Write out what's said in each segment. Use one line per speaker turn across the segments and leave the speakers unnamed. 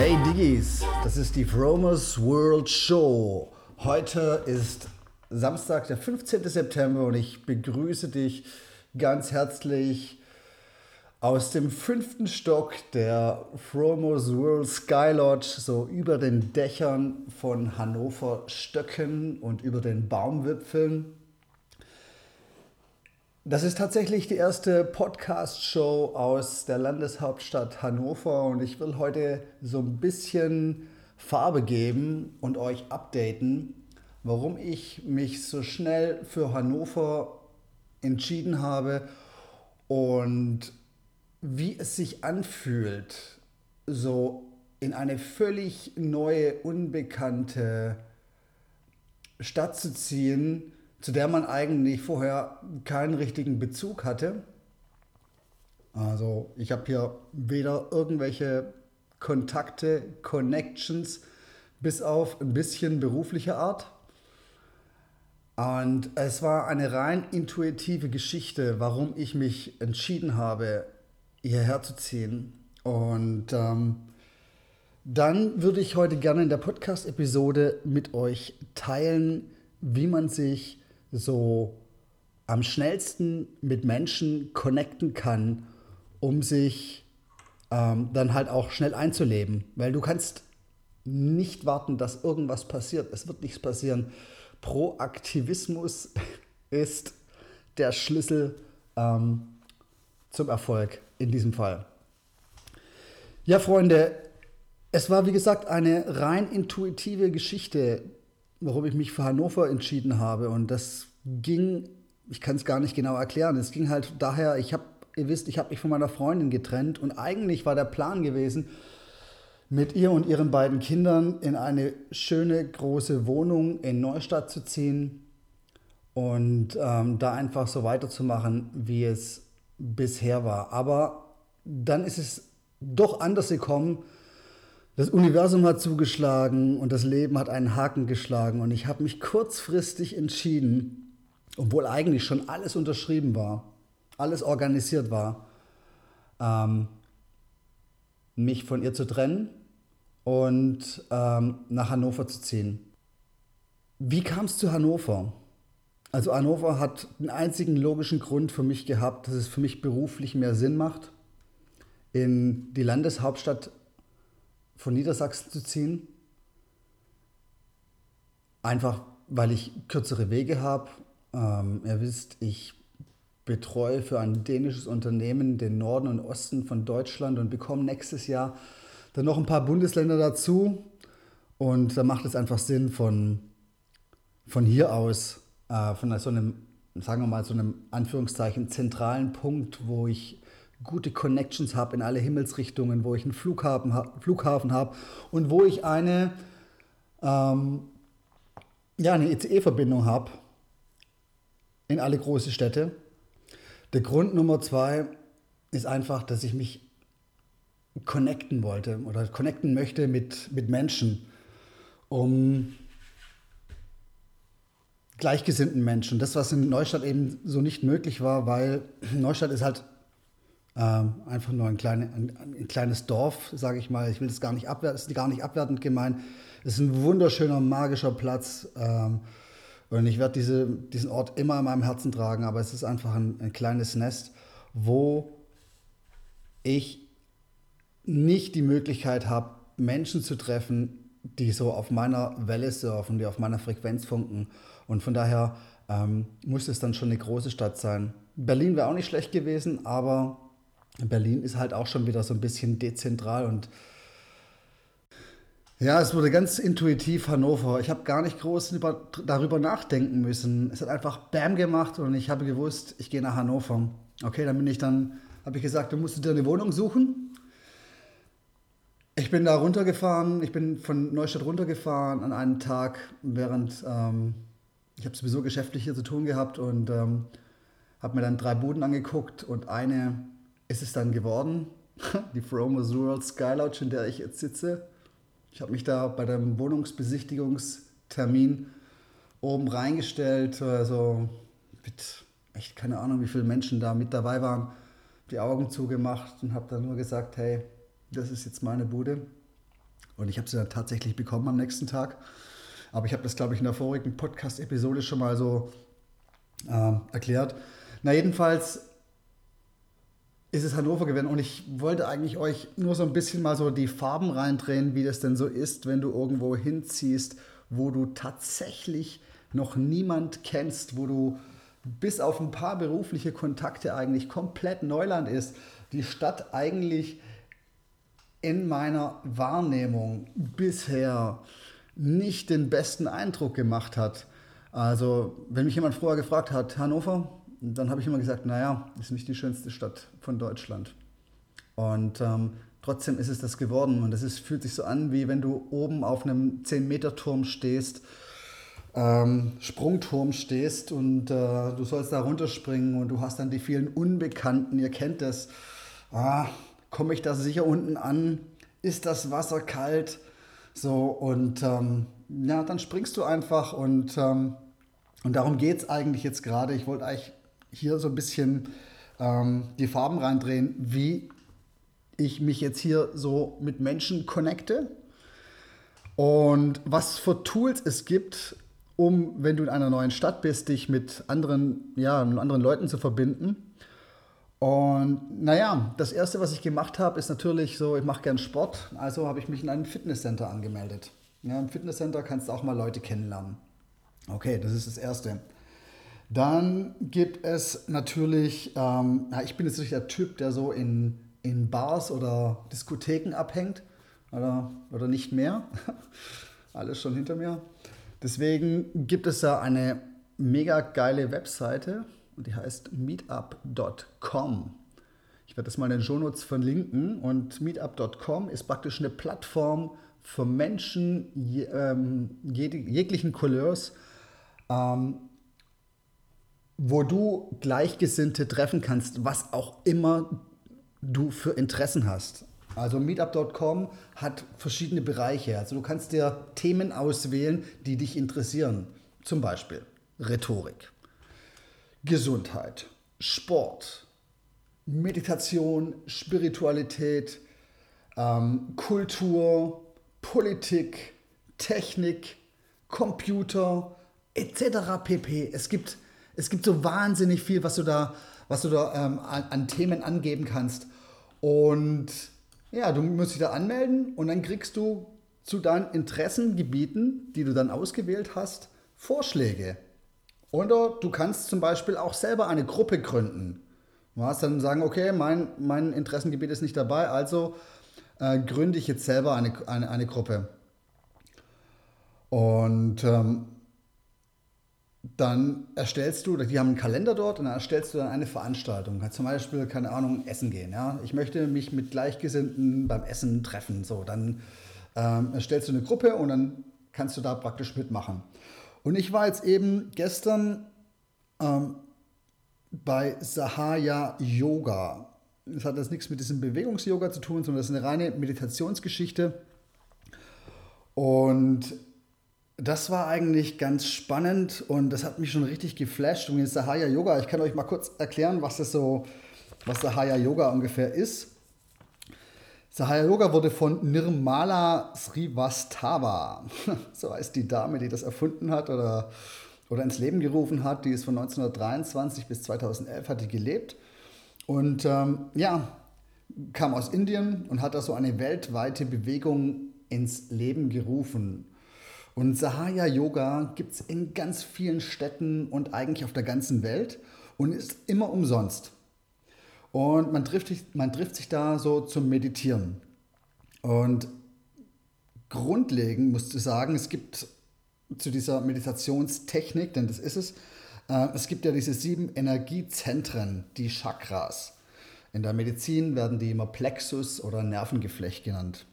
Hey Diggis, das ist die Fromers World Show. Heute ist Samstag, der 15. September und ich begrüße dich ganz herzlich aus dem fünften Stock der Fromos World Sky Lodge, so über den Dächern von Hannover Stöcken und über den Baumwipfeln. Das ist tatsächlich die erste Podcast-Show aus der Landeshauptstadt Hannover und ich will heute so ein bisschen Farbe geben und euch updaten, warum ich mich so schnell für Hannover entschieden habe und wie es sich anfühlt, so in eine völlig neue, unbekannte Stadt zu ziehen, zu der man eigentlich vorher keinen richtigen Bezug hatte. Also ich habe hier weder irgendwelche Kontakte, Connections, bis auf ein bisschen berufliche Art. Und es war eine rein intuitive Geschichte, warum ich mich entschieden habe, hierher zu ziehen. Und ähm, dann würde ich heute gerne in der Podcast-Episode mit euch teilen, wie man sich so am schnellsten mit Menschen connecten kann, um sich ähm, dann halt auch schnell einzuleben. Weil du kannst nicht warten, dass irgendwas passiert. Es wird nichts passieren. Proaktivismus ist der Schlüssel ähm, zum Erfolg in diesem Fall. Ja, Freunde, es war wie gesagt eine rein intuitive Geschichte, warum ich mich für Hannover entschieden habe. Und das ging, ich kann es gar nicht genau erklären, es ging halt daher, ich habe, ihr wisst, ich habe mich von meiner Freundin getrennt und eigentlich war der Plan gewesen, mit ihr und ihren beiden Kindern in eine schöne große Wohnung in Neustadt zu ziehen und ähm, da einfach so weiterzumachen, wie es bisher war. Aber dann ist es doch anders gekommen. Das Universum hat zugeschlagen und das Leben hat einen Haken geschlagen. Und ich habe mich kurzfristig entschieden, obwohl eigentlich schon alles unterschrieben war, alles organisiert war, ähm, mich von ihr zu trennen und ähm, nach Hannover zu ziehen. Wie kam es zu Hannover? Also Hannover hat einen einzigen logischen Grund für mich gehabt, dass es für mich beruflich mehr Sinn macht, in die Landeshauptstadt von Niedersachsen zu ziehen. Einfach weil ich kürzere Wege habe. Ähm, ihr wisst, ich betreue für ein dänisches Unternehmen den Norden und Osten von Deutschland und bekomme nächstes Jahr dann noch ein paar Bundesländer dazu. Und da macht es einfach Sinn, von, von hier aus äh, von so einem, sagen wir mal, so einem Anführungszeichen zentralen Punkt, wo ich gute Connections habe in alle Himmelsrichtungen, wo ich einen Flughafen, Flughafen habe und wo ich eine, ähm, ja, eine ECE-Verbindung habe in alle große Städte. Der Grund Nummer zwei ist einfach, dass ich mich connecten wollte oder connecten möchte mit, mit Menschen, um gleichgesinnten Menschen. Das, was in Neustadt eben so nicht möglich war, weil Neustadt ist halt ähm, einfach nur ein, kleine, ein, ein kleines Dorf, sage ich mal. Ich will das gar nicht abwerten, ist gar nicht abwertend gemeint. Es ist ein wunderschöner, magischer Platz. Ähm, und ich werde diese, diesen Ort immer in meinem Herzen tragen, aber es ist einfach ein, ein kleines Nest, wo ich nicht die Möglichkeit habe, Menschen zu treffen, die so auf meiner Welle surfen, die auf meiner Frequenz funken. Und von daher ähm, muss es dann schon eine große Stadt sein. Berlin wäre auch nicht schlecht gewesen, aber Berlin ist halt auch schon wieder so ein bisschen dezentral und ja, es wurde ganz intuitiv Hannover. Ich habe gar nicht groß über, darüber nachdenken müssen. Es hat einfach Bam gemacht und ich habe gewusst, ich gehe nach Hannover. Okay, dann bin ich dann, habe ich gesagt, du musst dir eine Wohnung suchen. Ich bin da runtergefahren, ich bin von Neustadt runtergefahren an einem Tag, während ähm, ich habe sowieso geschäftlich hier zu tun gehabt und ähm, habe mir dann drei Buden angeguckt und eine ist es dann geworden, die Fromers World Sky Lodge, in der ich jetzt sitze. Ich habe mich da bei dem Wohnungsbesichtigungstermin oben reingestellt, also mit echt keine Ahnung, wie viele Menschen da mit dabei waren, die Augen zugemacht und habe dann nur gesagt, hey, das ist jetzt meine Bude. Und ich habe sie dann tatsächlich bekommen am nächsten Tag. Aber ich habe das, glaube ich, in der vorigen Podcast-Episode schon mal so äh, erklärt. Na, jedenfalls ist es Hannover gewesen und ich wollte eigentlich euch nur so ein bisschen mal so die Farben reindrehen, wie das denn so ist, wenn du irgendwo hinziehst, wo du tatsächlich noch niemand kennst, wo du bis auf ein paar berufliche Kontakte eigentlich komplett Neuland ist. Die Stadt eigentlich in meiner Wahrnehmung bisher nicht den besten Eindruck gemacht hat. Also, wenn mich jemand vorher gefragt hat, Hannover, dann habe ich immer gesagt, naja, ist nicht die schönste Stadt von Deutschland. Und ähm, trotzdem ist es das geworden. Und es fühlt sich so an, wie wenn du oben auf einem 10-Meter-Turm stehst, ähm, Sprungturm stehst und äh, du sollst da runterspringen und du hast dann die vielen Unbekannten, ihr kennt das. Ah, komme ich da sicher unten an? Ist das Wasser kalt? So, und ähm, ja, dann springst du einfach und, ähm, und darum geht es eigentlich jetzt gerade. Ich wollte eigentlich hier so ein bisschen ähm, die Farben reindrehen, wie ich mich jetzt hier so mit Menschen connecte und was für Tools es gibt, um, wenn du in einer neuen Stadt bist, dich mit anderen, ja, mit anderen Leuten zu verbinden. Und naja, das Erste, was ich gemacht habe, ist natürlich so, ich mache gern Sport, also habe ich mich in einem Fitnesscenter angemeldet. Ja, Im Fitnesscenter kannst du auch mal Leute kennenlernen. Okay, das ist das Erste. Dann gibt es natürlich, ähm, ja, ich bin jetzt nicht der Typ, der so in, in Bars oder Diskotheken abhängt oder, oder nicht mehr. Alles schon hinter mir. Deswegen gibt es da eine mega geile Webseite und die heißt meetup.com. Ich werde das mal in den Shownotes verlinken und meetup.com ist praktisch eine Plattform für Menschen ähm, jeglichen Couleurs, ähm, wo du Gleichgesinnte treffen kannst, was auch immer du für Interessen hast. Also meetup.com hat verschiedene Bereiche. Also du kannst dir Themen auswählen, die dich interessieren. Zum Beispiel Rhetorik, Gesundheit, Sport, Meditation, Spiritualität, ähm, Kultur, Politik, Technik, Computer etc. pp. Es gibt es gibt so wahnsinnig viel, was du da, was du da ähm, an, an, Themen angeben kannst. Und ja, du musst dich da anmelden und dann kriegst du zu deinen Interessengebieten, die du dann ausgewählt hast, Vorschläge. Oder du kannst zum Beispiel auch selber eine Gruppe gründen. Du hast dann sagen, okay, mein, mein Interessengebiet ist nicht dabei, also äh, gründe ich jetzt selber eine, eine, eine Gruppe. Und ähm, dann erstellst du, die haben einen Kalender dort und dann erstellst du dann eine Veranstaltung. Zum Beispiel, keine Ahnung, Essen gehen. Ja? Ich möchte mich mit Gleichgesinnten beim Essen treffen. So, dann ähm, erstellst du eine Gruppe und dann kannst du da praktisch mitmachen. Und ich war jetzt eben gestern ähm, bei Sahaya Yoga. Das hat jetzt nichts mit diesem Bewegungs-Yoga zu tun, sondern das ist eine reine Meditationsgeschichte. Und das war eigentlich ganz spannend und das hat mich schon richtig geflasht. Und jetzt Sahaya Yoga, ich kann euch mal kurz erklären, was das so, was Sahaya Yoga ungefähr ist. Sahaya Yoga wurde von Nirmala Srivastava, so heißt die Dame, die das erfunden hat oder, oder ins Leben gerufen hat. Die ist von 1923 bis 2011 hat die gelebt und ähm, ja, kam aus Indien und hat da so eine weltweite Bewegung ins Leben gerufen. Und Sahaya Yoga gibt es in ganz vielen Städten und eigentlich auf der ganzen Welt und ist immer umsonst. Und man trifft, man trifft sich da so zum Meditieren. Und grundlegend musst du sagen, es gibt zu dieser Meditationstechnik, denn das ist es, äh, es gibt ja diese sieben Energiezentren, die Chakras. In der Medizin werden die immer Plexus oder Nervengeflecht genannt.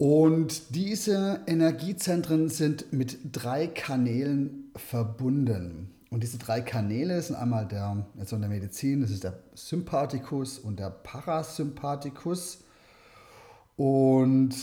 Und diese Energiezentren sind mit drei Kanälen verbunden. Und diese drei Kanäle sind einmal der, also in der Medizin, das ist der Sympathikus und der Parasympathikus. Und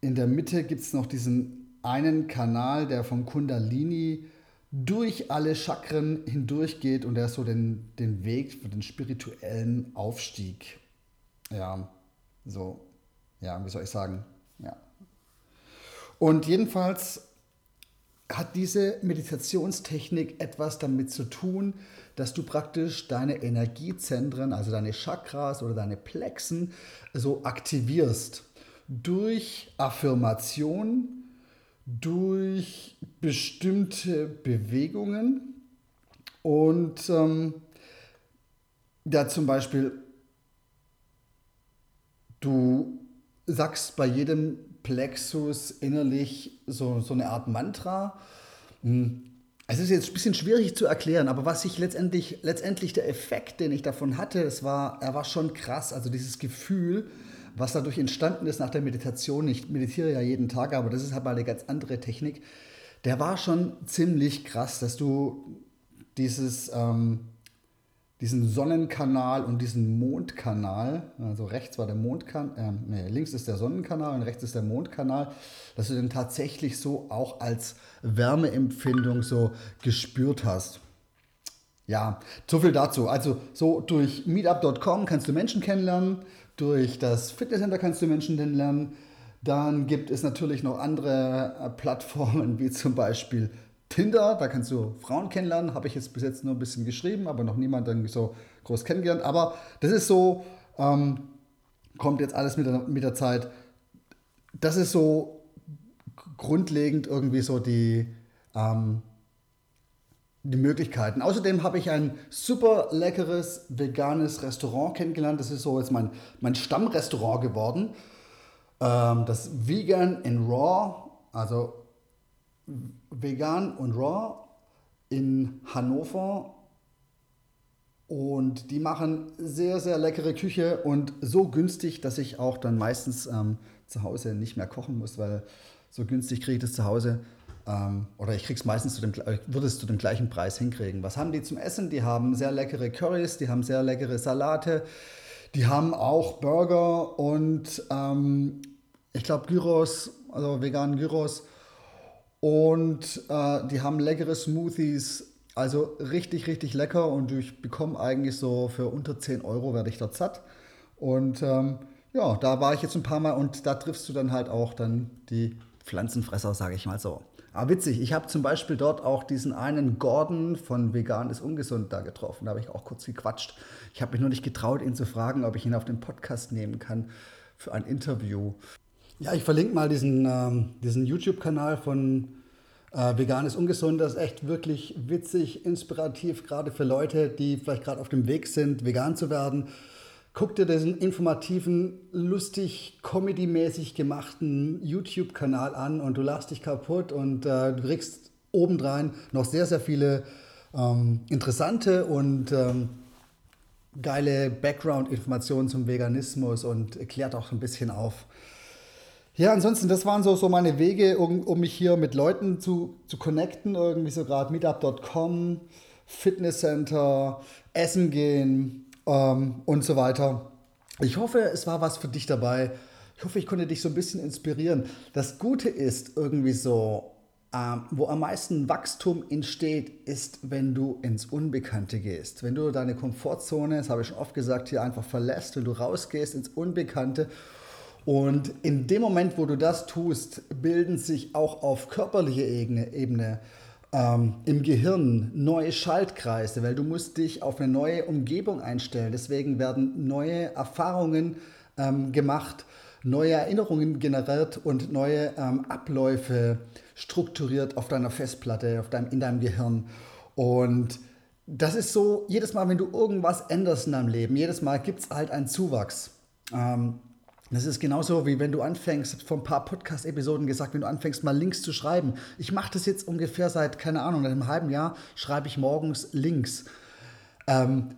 in der Mitte gibt es noch diesen einen Kanal, der vom Kundalini durch alle Chakren hindurchgeht und der so den, den Weg für den spirituellen Aufstieg. Ja, so, ja, wie soll ich sagen? Ja. Und jedenfalls hat diese Meditationstechnik etwas damit zu tun, dass du praktisch deine Energiezentren, also deine Chakras oder deine Plexen, so aktivierst durch Affirmation, durch bestimmte Bewegungen und ähm, ja zum Beispiel du sagst bei jedem Plexus innerlich so, so eine Art Mantra. Hm. Es ist jetzt ein bisschen schwierig zu erklären, aber was ich letztendlich, letztendlich der Effekt, den ich davon hatte, das war, er war schon krass. Also dieses Gefühl, was dadurch entstanden ist nach der Meditation. Ich meditiere ja jeden Tag, aber das ist halt mal eine ganz andere Technik. Der war schon ziemlich krass, dass du dieses, ähm, diesen Sonnenkanal und diesen Mondkanal, also rechts war der Mondkanal, äh, nee, links ist der Sonnenkanal und rechts ist der Mondkanal, dass du den tatsächlich so auch als Wärmeempfindung so gespürt hast. Ja, so viel dazu. Also so durch meetup.com kannst du Menschen kennenlernen, durch das Fitnesscenter kannst du Menschen kennenlernen. Dann gibt es natürlich noch andere äh, Plattformen wie zum Beispiel Tinder, da kannst du Frauen kennenlernen, habe ich jetzt bis jetzt nur ein bisschen geschrieben, aber noch niemanden so groß kennengelernt. Aber das ist so, ähm, kommt jetzt alles mit der, mit der Zeit. Das ist so grundlegend irgendwie so die, ähm, die Möglichkeiten. Außerdem habe ich ein super leckeres veganes Restaurant kennengelernt. Das ist so jetzt mein, mein Stammrestaurant geworden. Ähm, das Vegan in Raw, also vegan und raw in Hannover. Und die machen sehr, sehr leckere Küche und so günstig, dass ich auch dann meistens ähm, zu Hause nicht mehr kochen muss, weil so günstig kriege ich das zu Hause. Ähm, oder ich krieg's meistens zu dem, würde es zu dem gleichen Preis hinkriegen. Was haben die zum Essen? Die haben sehr leckere Currys, die haben sehr leckere Salate, die haben auch Burger und ähm, ich glaube Gyros, also veganen Gyros und äh, die haben leckere Smoothies. Also richtig, richtig lecker. Und ich bekomme eigentlich so für unter 10 Euro werde ich dort satt. Und ähm, ja, da war ich jetzt ein paar Mal und da triffst du dann halt auch dann die Pflanzenfresser, sage ich mal so. Aber witzig, ich habe zum Beispiel dort auch diesen einen Gordon von Vegan ist ungesund da getroffen. Da habe ich auch kurz gequatscht. Ich habe mich nur nicht getraut, ihn zu fragen, ob ich ihn auf den Podcast nehmen kann für ein Interview. Ja, ich verlinke mal diesen, ähm, diesen YouTube-Kanal von äh, Vegan ist ungesund. Das ist echt wirklich witzig, inspirativ, gerade für Leute, die vielleicht gerade auf dem Weg sind, vegan zu werden. Guck dir diesen informativen, lustig, comedy-mäßig gemachten YouTube-Kanal an und du lachst dich kaputt und äh, du kriegst obendrein noch sehr, sehr viele ähm, interessante und ähm, geile Background-Informationen zum Veganismus und klärt auch ein bisschen auf, ja, ansonsten, das waren so, so meine Wege, um, um mich hier mit Leuten zu, zu connecten. Irgendwie so gerade meetup.com, Fitnesscenter, Essen gehen ähm, und so weiter. Ich hoffe, es war was für dich dabei. Ich hoffe, ich konnte dich so ein bisschen inspirieren. Das Gute ist irgendwie so, ähm, wo am meisten Wachstum entsteht, ist, wenn du ins Unbekannte gehst. Wenn du deine Komfortzone, das habe ich schon oft gesagt, hier einfach verlässt, wenn du rausgehst ins Unbekannte und in dem Moment, wo du das tust, bilden sich auch auf körperlicher Ebene, Ebene ähm, im Gehirn neue Schaltkreise, weil du musst dich auf eine neue Umgebung einstellen. Deswegen werden neue Erfahrungen ähm, gemacht, neue Erinnerungen generiert und neue ähm, Abläufe strukturiert auf deiner Festplatte, auf deinem, in deinem Gehirn. Und das ist so, jedes Mal, wenn du irgendwas änderst in deinem Leben, jedes Mal gibt es halt einen Zuwachs. Ähm, das ist genauso wie wenn du anfängst, vor ein paar Podcast-Episoden gesagt, wenn du anfängst, mal Links zu schreiben. Ich mache das jetzt ungefähr seit, keine Ahnung, einem halben Jahr schreibe ich morgens Links. Ähm,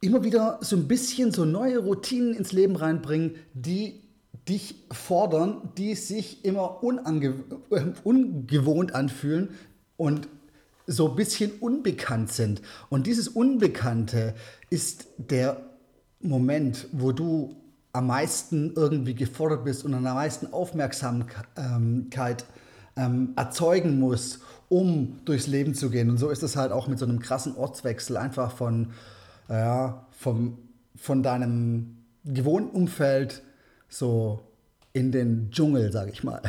immer wieder so ein bisschen so neue Routinen ins Leben reinbringen, die dich fordern, die sich immer unange äh, ungewohnt anfühlen und so ein bisschen unbekannt sind. Und dieses Unbekannte ist der Moment, wo du am meisten irgendwie gefordert bist und am meisten Aufmerksamkeit ähm, erzeugen musst, um durchs Leben zu gehen. Und so ist es halt auch mit so einem krassen Ortswechsel, einfach von, ja, vom, von deinem gewohnten Umfeld so in den Dschungel, sag ich mal.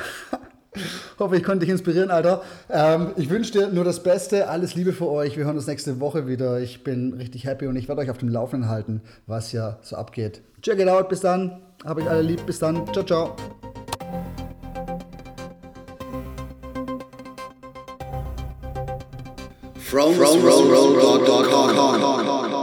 Hoffe, ich konnte dich inspirieren, Alter. Ähm, ich wünsche dir nur das Beste. Alles Liebe für euch. Wir hören uns nächste Woche wieder. Ich bin richtig happy und ich werde euch auf dem Laufenden halten, was ja so abgeht. Check it out. Bis dann. Habe ich alle lieb. Bis dann. Ciao, ciao.
From, from, from, from, from, from, from, from, from.